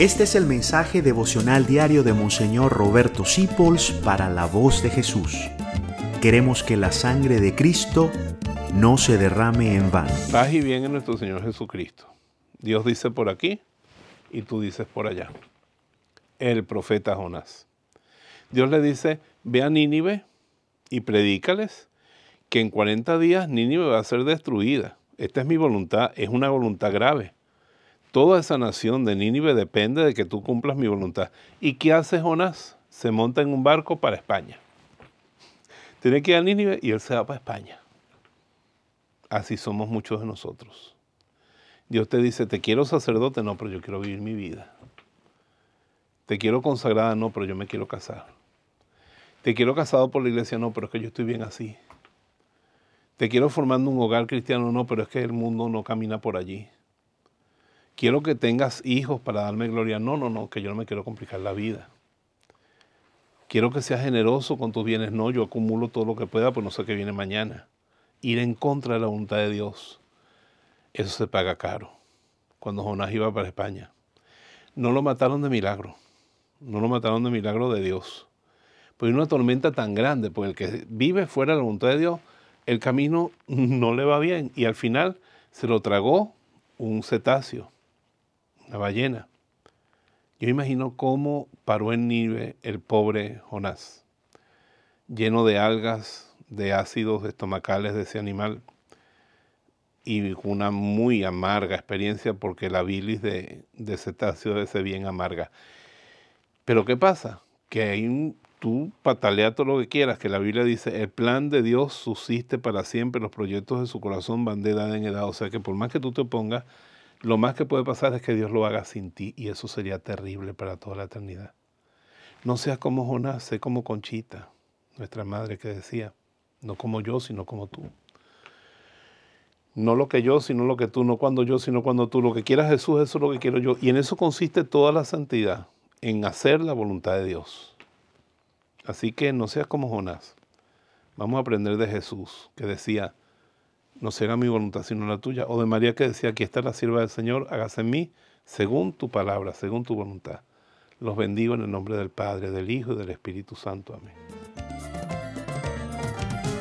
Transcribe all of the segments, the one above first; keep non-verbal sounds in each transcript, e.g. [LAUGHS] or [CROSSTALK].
Este es el mensaje devocional diario de Monseñor Roberto Sipols para la voz de Jesús. Queremos que la sangre de Cristo no se derrame en vano. Paz y bien en nuestro Señor Jesucristo. Dios dice por aquí y tú dices por allá. El profeta Jonás. Dios le dice, ve a Nínive y predícales que en 40 días Nínive va a ser destruida. Esta es mi voluntad, es una voluntad grave. Toda esa nación de Nínive depende de que tú cumplas mi voluntad. ¿Y qué hace Jonás? Se monta en un barco para España. Tiene que ir a Nínive y él se va para España. Así somos muchos de nosotros. Dios te dice, te quiero sacerdote, no, pero yo quiero vivir mi vida. Te quiero consagrada, no, pero yo me quiero casar. Te quiero casado por la iglesia, no, pero es que yo estoy bien así. Te quiero formando un hogar cristiano, no, pero es que el mundo no camina por allí quiero que tengas hijos para darme gloria. No, no, no, que yo no me quiero complicar la vida. Quiero que seas generoso con tus bienes. No, yo acumulo todo lo que pueda, pues no sé qué viene mañana. Ir en contra de la voluntad de Dios. Eso se paga caro. Cuando Jonás iba para España. No lo mataron de milagro. No lo mataron de milagro de Dios. Pues una tormenta tan grande, pues el que vive fuera de la voluntad de Dios, el camino [LAUGHS] no le va bien. Y al final se lo tragó un cetáceo la ballena. Yo imagino cómo paró en Nive el pobre Jonás, lleno de algas, de ácidos estomacales de ese animal y una muy amarga experiencia porque la bilis de, cetáceo es bien amarga. Pero ¿qué pasa? Que hay un, tú patalea todo lo que quieras, que la Biblia dice, el plan de Dios subsiste para siempre, los proyectos de su corazón van de edad en edad. O sea que por más que tú te pongas lo más que puede pasar es que Dios lo haga sin ti y eso sería terrible para toda la eternidad. No seas como Jonás, sé como Conchita, nuestra madre que decía, no como yo, sino como tú. No lo que yo, sino lo que tú, no cuando yo, sino cuando tú. Lo que quiera Jesús, eso es lo que quiero yo. Y en eso consiste toda la santidad, en hacer la voluntad de Dios. Así que no seas como Jonás. Vamos a aprender de Jesús, que decía, no será mi voluntad sino la tuya. O de María que decía, aquí está la sierva del Señor, hágase en mí según tu palabra, según tu voluntad. Los bendigo en el nombre del Padre, del Hijo y del Espíritu Santo. Amén.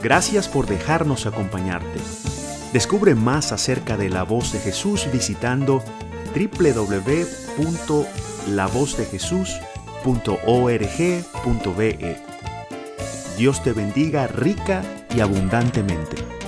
Gracias por dejarnos acompañarte. Descubre más acerca de la voz de Jesús visitando www.lavozdejesús.org.be. Dios te bendiga rica y abundantemente.